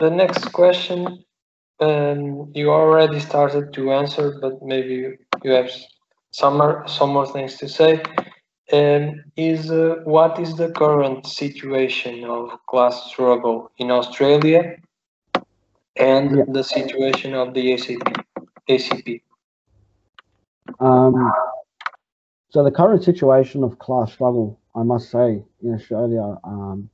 the next question, um, you already started to answer, but maybe you have some more, some more things to say. Um, is uh, what is the current situation of class struggle in Australia and Yeah. the situation of the ACP? ACP. Um, so the current situation of class struggle, I must say, in Australia, um,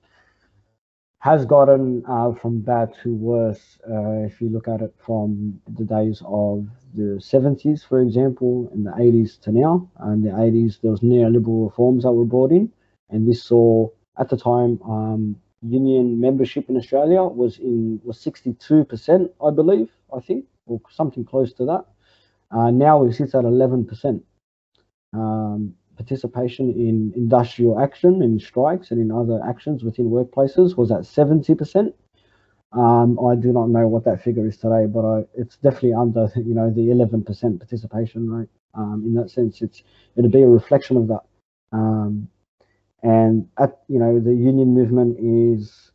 has gotten uh, from bad to worse. Uh, if you look at it from the days of the 70s, for example, in the 80s to now. In the 80s, there was neoliberal reforms that were brought in, and this saw at the time um, union membership in Australia was in was 62%, I believe, I think, or something close to that. Uh, now it sits at 11%. Um, participation in industrial action, in strikes, and in other actions within workplaces was at 70%. Um, I do not know what that figure is today, but I, it's definitely under, you know, the 11% participation rate. Um, in that sense, it's it'll be a reflection of that. Um, and at, you know, the union movement is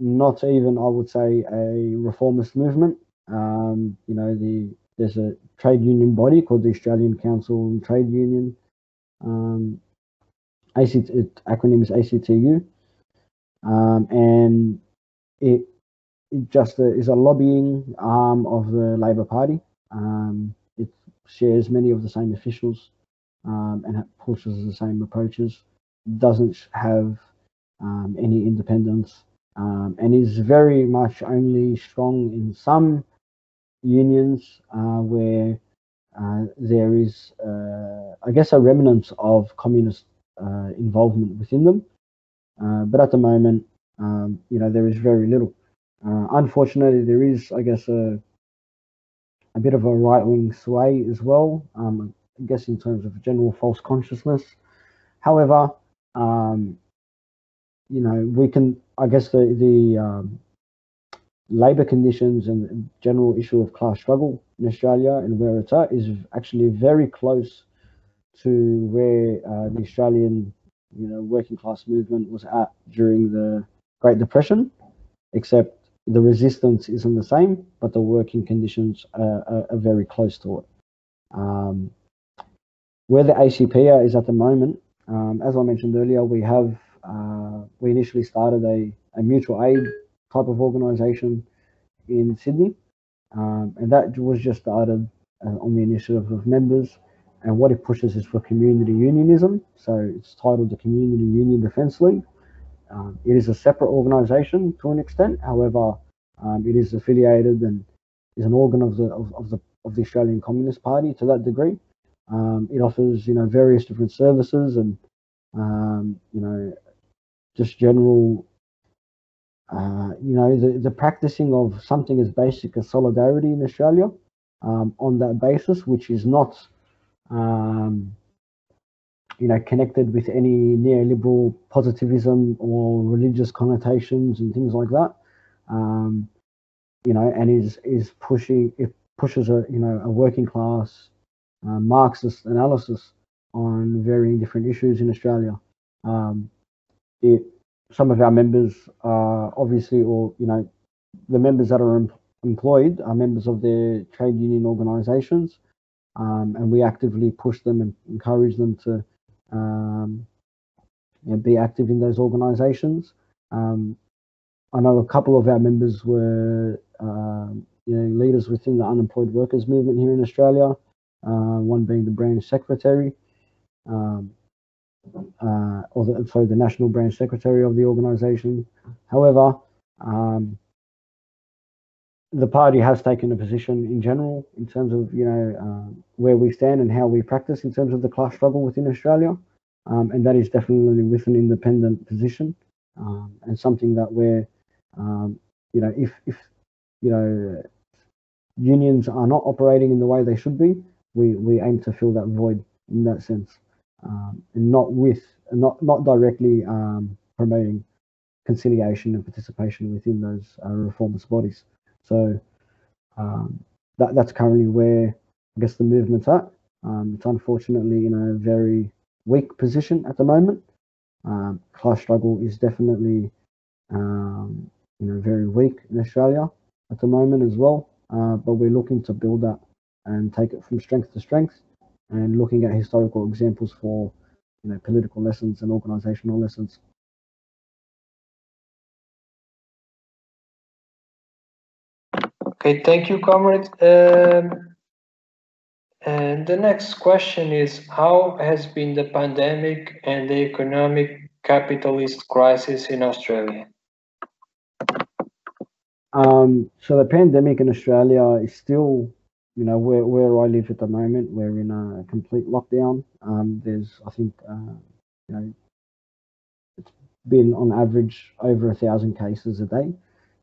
not even, I would say, a reformist movement. Um, you know, the there's a trade union body called the Australian Council on Trade Union. Um, ACT, it, acronym is ACTU, um, and it, it just uh, is a lobbying arm of the Labor Party. Um, it shares many of the same officials um, and pushes the same approaches. Doesn't have um, any independence um, and is very much only strong in some unions uh, where there is, uh, I guess, a remnant of communist uh, involvement within them. Uh, but at the moment, um, you know, there is very little. Uh, unfortunately, there is, I guess, a, a bit of a right wing sway as well, um, I guess, in terms of general false consciousness. However, um, you know, we can, I guess, the, the um, labour conditions and the general issue of class struggle in Australia and where it's at is actually very close to where uh, the Australian, you know, working class movement was at during the Great Depression, except the resistance isn't the same, but the working conditions are, are, are very close to it. Um, where the ACP is at the moment, um, as I mentioned earlier, we have uh, we initially started a, a mutual aid type of organisation in Sydney, um, and that was just started uh, on the initiative of members. And what it pushes is for community unionism. So it's titled the Community Union Defence League. Um, it is a separate organisation to an extent. However, um, it is affiliated and is an organ of the of, of the of the Australian Communist Party to that degree. Um, it offers you know various different services and um, you know just general uh, you know the, the practicing of something as basic as solidarity in Australia um, on that basis, which is not um, you know connected with any neoliberal positivism or religious connotations and things like that. Um, you know, and is is pushing it pushes a you know a working class uh, Marxist analysis on varying different issues in Australia. Um, it some of our members are obviously, or you know, the members that are em- employed are members of their trade union organisations, um, and we actively push them and encourage them to um, you know, be active in those organisations. Um, I know a couple of our members were um, you know leaders within the unemployed workers movement here in Australia. Uh, one being the branch secretary. Um, uh, or the, sorry, the national branch secretary of the organisation. However, um, the party has taken a position in general in terms of you know uh, where we stand and how we practice in terms of the class struggle within Australia, um, and that is definitely with an independent position um, and something that we're um, you know if if you know unions are not operating in the way they should be, we we aim to fill that void in that sense um, and not with not not directly um, promoting conciliation and participation within those uh, reformist bodies. So um, that that's currently where I guess the movement's at. Um, it's unfortunately in a very weak position at the moment. Um, class struggle is definitely um, you know, very weak in Australia at the moment as well. Uh, but we're looking to build that and take it from strength to strength and looking at historical examples for you know political lessons and organizational lessons. Okay, thank you, comrade. Um, and the next question is, how has been the pandemic and the economic capitalist crisis in Australia? Um, so the pandemic in Australia is still, you know, where, where I live at the moment, we're in a complete lockdown. Um, there's, I think, uh, you know, it's been on average over a thousand cases a day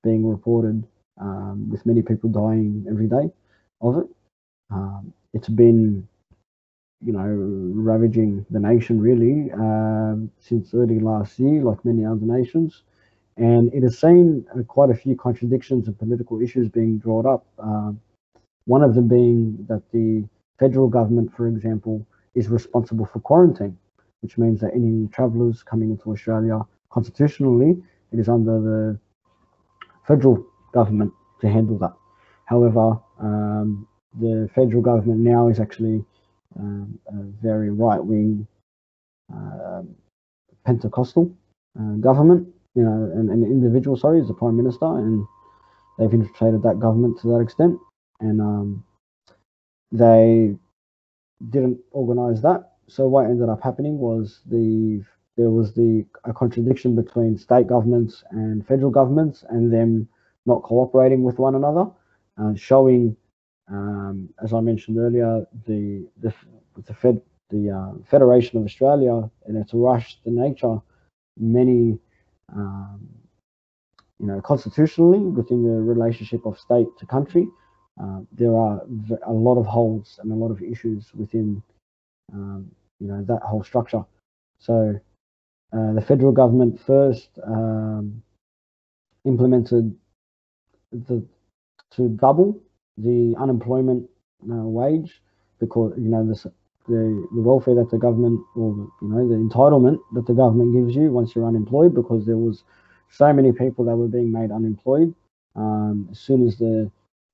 being reported, um, with many people dying every day of it. Um, it's been, you know, ravaging the nation really um, since early last year, like many other nations. And it has seen uh, quite a few contradictions and political issues being brought up. Um, one of them being that the federal government, for example, is responsible for quarantine, which means that any travellers coming into Australia constitutionally, it is under the federal government to handle that. However, um, the federal government now is actually um, a very right wing uh, Pentecostal uh, government, you know, an, an individual, sorry, is the prime minister, and they've infiltrated that government to that extent. And um, they didn't organize that. So what ended up happening was the there was the a contradiction between state governments and federal governments, and them not cooperating with one another, uh, showing, um, as I mentioned earlier, the the the Fed the uh, Federation of Australia and its rush to nature, many um, you know constitutionally within the relationship of state to country, uh, there are a lot of holes and a lot of issues within um, you know that whole structure. So uh, the federal government first um, implemented the to double the unemployment uh, wage because you know this the, the welfare that the government or you know the entitlement that the government gives you once you're unemployed because there was so many people that were being made unemployed um, as soon as the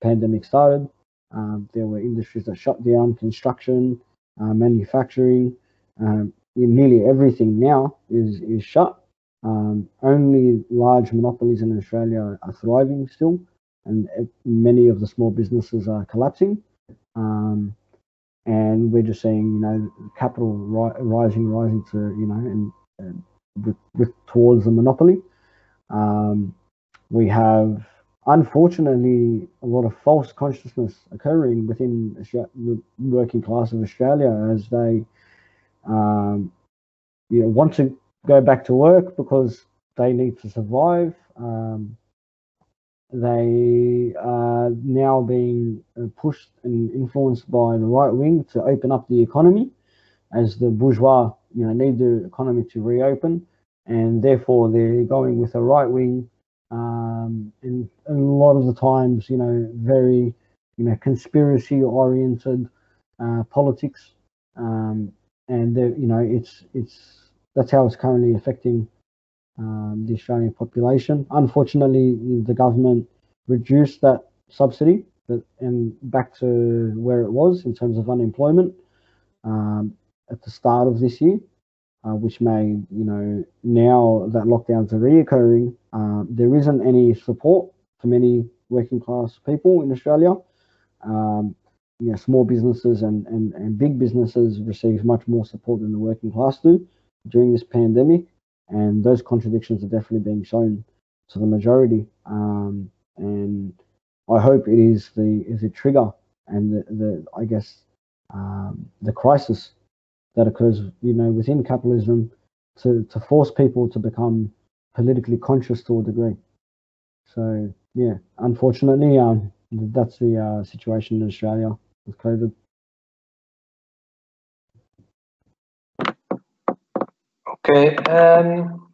pandemic started um, there were industries that shut down construction uh, manufacturing um, nearly everything now is is shut um, only large monopolies in Australia are thriving still, and many of the small businesses are collapsing. Um, and we're just seeing, you know, capital ri- rising, rising to, you know, and, and with, with, towards the monopoly. Um, we have, unfortunately, a lot of false consciousness occurring within the working class of Australia as they, um, you know, want to go back to work because they need to survive. Um, they are now being uh, pushed and influenced by the right wing to open up the economy as the bourgeois you know need the economy to reopen and therefore they're going with a right wing um, and, and, a lot of the times you know very you know conspiracy oriented uh, politics um, and you know it's it's that's how it's currently affecting um, the Australian population. Unfortunately, the government reduced that subsidy that, and back to where it was in terms of unemployment um, at the start of this year, uh, which may, you know, now that lockdowns are reoccurring, uh, there isn't any support for many working class people in Australia. Um, you know, small businesses and, and, and big businesses receive much more support than the working class do during this pandemic, and those contradictions are definitely being shown to the majority. Um, and I hope it is the is a trigger and the, the I guess um, the crisis that occurs, you know, within capitalism to to force people to become politically conscious to a degree. So yeah, unfortunately, um, that's the uh, situation in Australia with COVID. Okay. Um,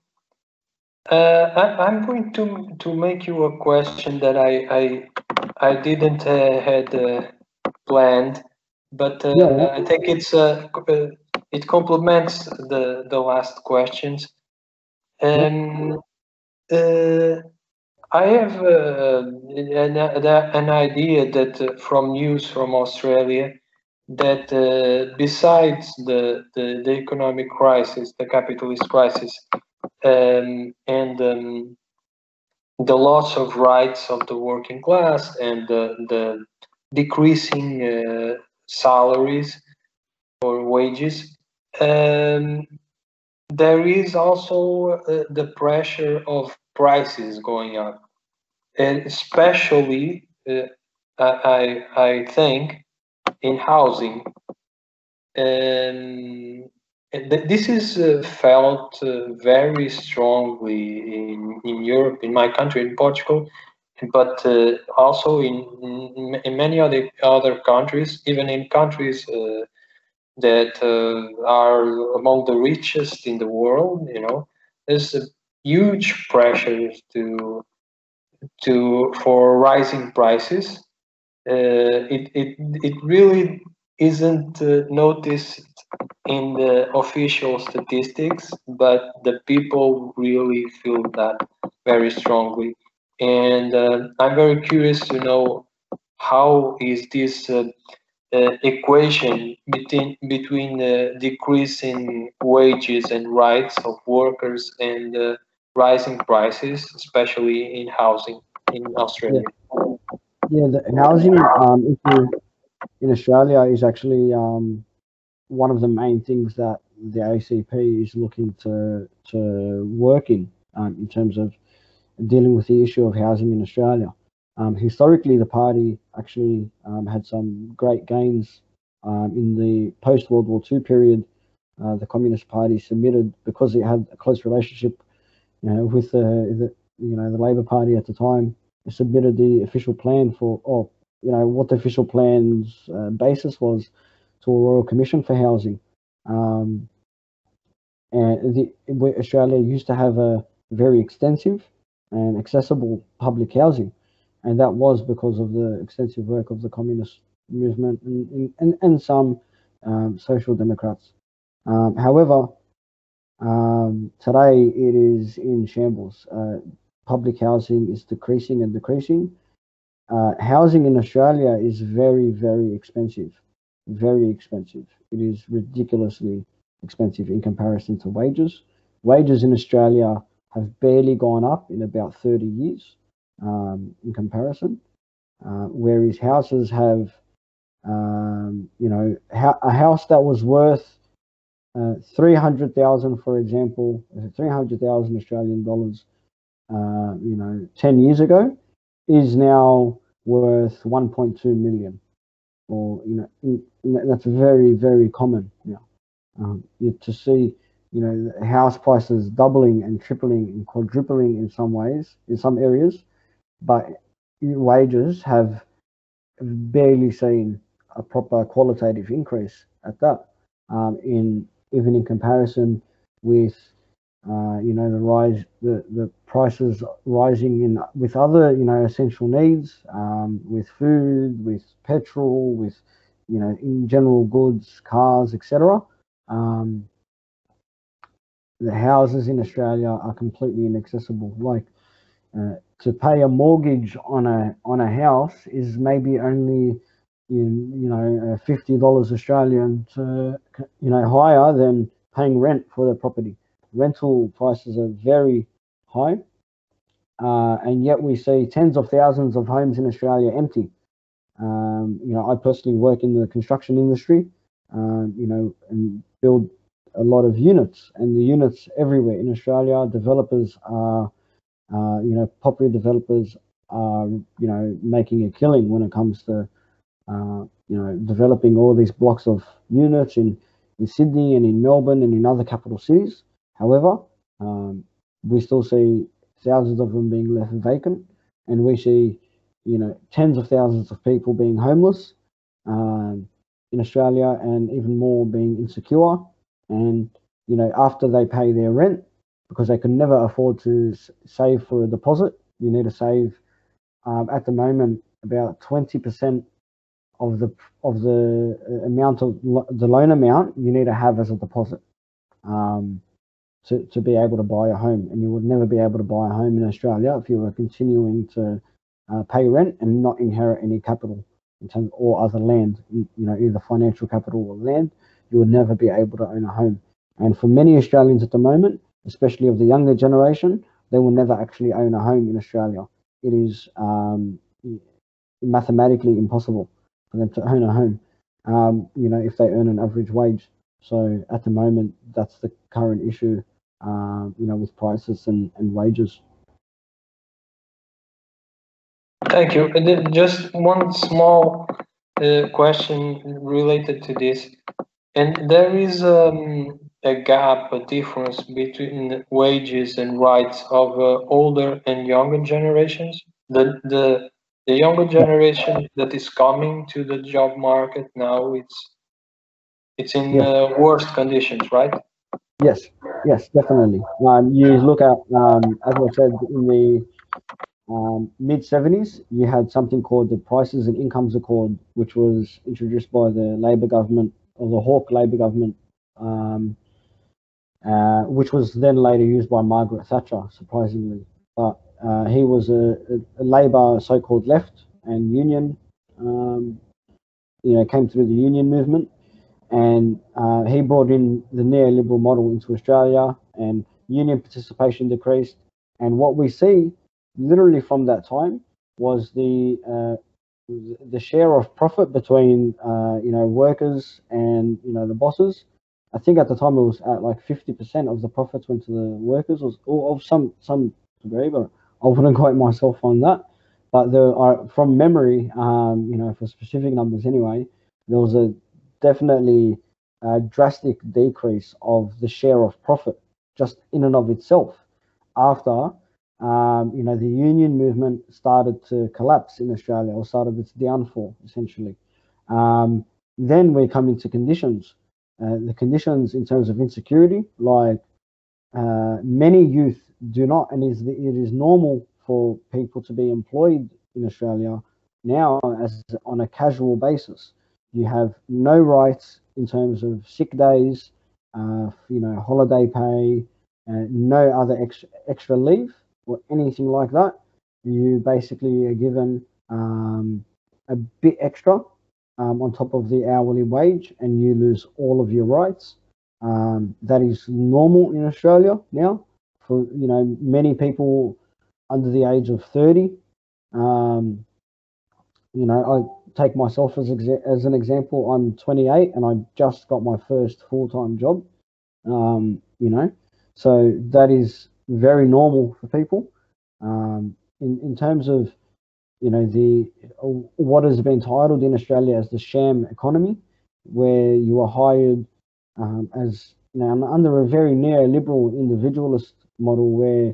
uh, I, am going to to make you a question that I I, I didn't uh, had uh, planned, but uh, yeah. I think it's uh, it complements the the last questions. Um, I have uh, an, an, idea that uh, from news from Australia that uh, besides the, the, the, economic crisis, the capitalist crisis, um, and um, the loss of rights of the working class and the, the decreasing uh, salaries or wages, um, there is also uh, the pressure of prices going up, and especially uh, I I think in housing. And this is uh, felt uh, very strongly in, in Europe, in my country, in Portugal, but uh, also in, in, in many other other countries, even in countries uh, that uh, are among the richest in the world. You know, there's a huge pressure to to for rising prices uh, it, it, it really isn't uh, noticed in the official statistics, but the people really feel that very strongly. And uh, I'm very curious to know how is this uh, uh, equation between between uh, decreasing wages and rights of workers and rising prices, especially in housing in Australia. Yeah. Yeah, the housing um, issue in Australia is actually um, one of the main things that the ACP is looking to to work in um, in terms of dealing with the issue of housing in Australia. Um, historically, the party actually um, had some great gains um, in the post World War II period. Uh, the Communist Party submitted because it had a close relationship, you know, with the, you know the Labor Party at the time submitted the official plan for, or you know, what the official plan's uh, basis was to a royal commission for housing. Um, and the, Australia used to have a very extensive and accessible public housing, and that was because of the extensive work of the communist movement and, and, and some um, social democrats. Um, however, um, today it is in shambles. Uh, public housing is decreasing and decreasing. Uh, housing in Australia is very, very expensive, very expensive. It is ridiculously expensive in comparison to wages. Wages in Australia have barely gone up in about 30 years um, in comparison, uh, whereas houses have, um, you know, a house that was worth uh, 300,000, for example, 300,000 Australian dollars uh, you know, 10 years ago is now worth 1.2 million or, you know, in, in, that's very, very common now. Um, to see, you know, house prices doubling and tripling and quadrupling in some ways, in some areas, but wages have barely seen a proper qualitative increase at that. Um, in even in comparison with uh, you know the rise the the prices rising in with other you know essential needs um, with food with petrol with you know in general goods cars etc um, the houses in australia are completely inaccessible like uh, to pay a mortgage on a on a house is maybe only in you know uh, fifty dollars Australian to you know higher than paying rent for the property rental prices are very high, uh, and yet we see tens of thousands of homes in Australia empty. Um, you know, I personally work in the construction industry, um, you know, and build a lot of units, and the units everywhere in Australia, developers are, uh, you know, property developers are, you know, making a killing when it comes to, uh, you know, developing all these blocks of units in, in Sydney and in Melbourne and in other capital cities. However, um, we still see thousands of them being left vacant, and we see, you know, tens of thousands of people being homeless um, in Australia, and even more being insecure. And you know, after they pay their rent, because they can never afford to save for a deposit, you need to save. Um, at the moment, about twenty percent of the of the uh, amount of lo- the loan amount you need to have as a deposit. Um, to, to be able to buy a home. And you would never be able to buy a home in Australia if you were continuing to uh, pay rent and not inherit any capital in terms or other land, you know, either financial capital or land. You would never be able to own a home. And for many Australians at the moment, especially of the younger generation, they will never actually own a home in Australia. It is um, mathematically impossible for them to own a home, um, you know, if they earn an average wage. So at the moment, that's the current issue, uh, you know, with prices and, and wages. Thank you. Just one small uh, question related to this. And there is um, a gap, a difference between wages and rights of uh, older and younger generations. The, the the younger generation that is coming to the job market now, it's it's in yes. uh, worst conditions, right? Yes, yes, definitely. Um, you look at, um, as I said, in the um, mid 70s, you had something called the Prices and Incomes Accord, which was introduced by the Labor government or the Hawke Labor government, um, uh, which was then later used by Margaret Thatcher, surprisingly. But uh, he was a, a, Labor so-called left and union, um, you know, came through the union movement, and uh, he brought in the neoliberal model into Australia, and union participation decreased. And what we see, literally from that time, was the uh, the share of profit between uh, you know workers and you know the bosses. I think at the time it was at like fifty percent of the profits went to the workers, or, or of some some degree, but I wouldn't quote myself on that, but there are from memory, um, you know, for specific numbers anyway, there was a definitely a drastic decrease of the share of profit just in and of itself after um, you know the union movement started to collapse in Australia or started its downfall essentially. Um, then we come into conditions, uh, the conditions in terms of insecurity, like uh, many youth do not, and is the, it is normal for people to be employed in Australia now as on a casual basis. You have no rights in terms of sick days, uh, you know, holiday pay, uh, no other extra, extra leave or anything like that. You basically are given um, a bit extra um, on top of the hourly wage, and you lose all of your rights. Um, that is normal in Australia now for you know many people under the age of 30 um, you know i take myself as, as an example. I'm 28 and i just got my first full-time job. Um, you know so that is very normal for people. Um, in, in terms of you know the what has been titled in australia as the sham economy where you are hired um, as know, under a very neoliberal individualist model where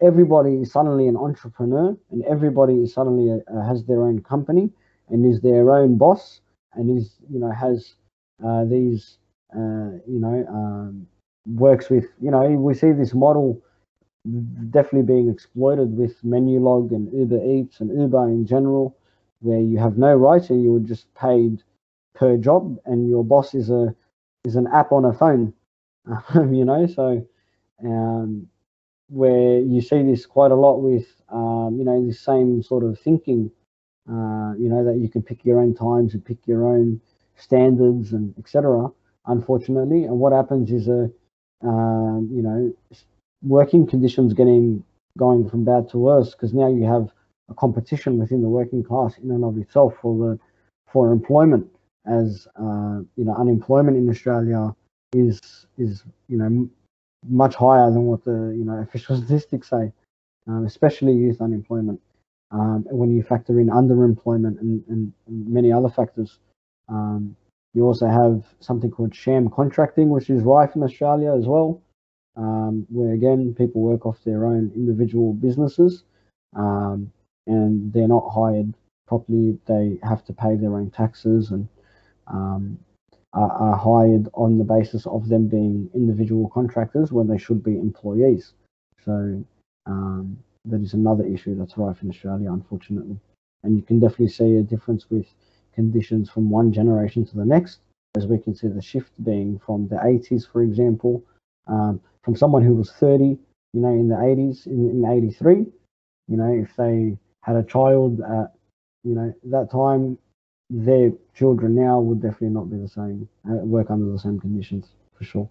everybody is suddenly an entrepreneur and everybody is suddenly a, uh, has their own company and is their own boss and is you know has uh, these uh, you know um, works with you know we see this model definitely being exploited with Menulog and Uber Eats and Uber in general, where you have no and you are just paid per job, and your boss is a is an app on a phone, you know. So um, where you see this quite a lot with, um, you know, the same sort of thinking, uh, you know, that you can pick your own times and pick your own standards and etc. Unfortunately, and what happens is a, um, you know, working conditions getting going from bad to worse because now you have a competition within the working class in and of itself for the for employment as uh, you know unemployment in Australia is is you know much higher than what the you know official statistics say, um, especially youth unemployment. Um, when you factor in underemployment and, and, many other factors, um, you also have something called sham contracting, which is rife in Australia as well, um, where again people work off their own individual businesses um, and they're not hired properly. They have to pay their own taxes and um, are, are hired on the basis of them being individual contractors when they should be employees. So um, that is another issue that's rife in Australia, unfortunately. And you can definitely see a difference with conditions from one generation to the next, as we can see the shift being from the 80s, for example, Um, from someone who was 30, you know, in the 80s, in, in 83, you know, if they had a child at, you know, that time, their children now would definitely not be the same, uh, work under the same conditions for sure.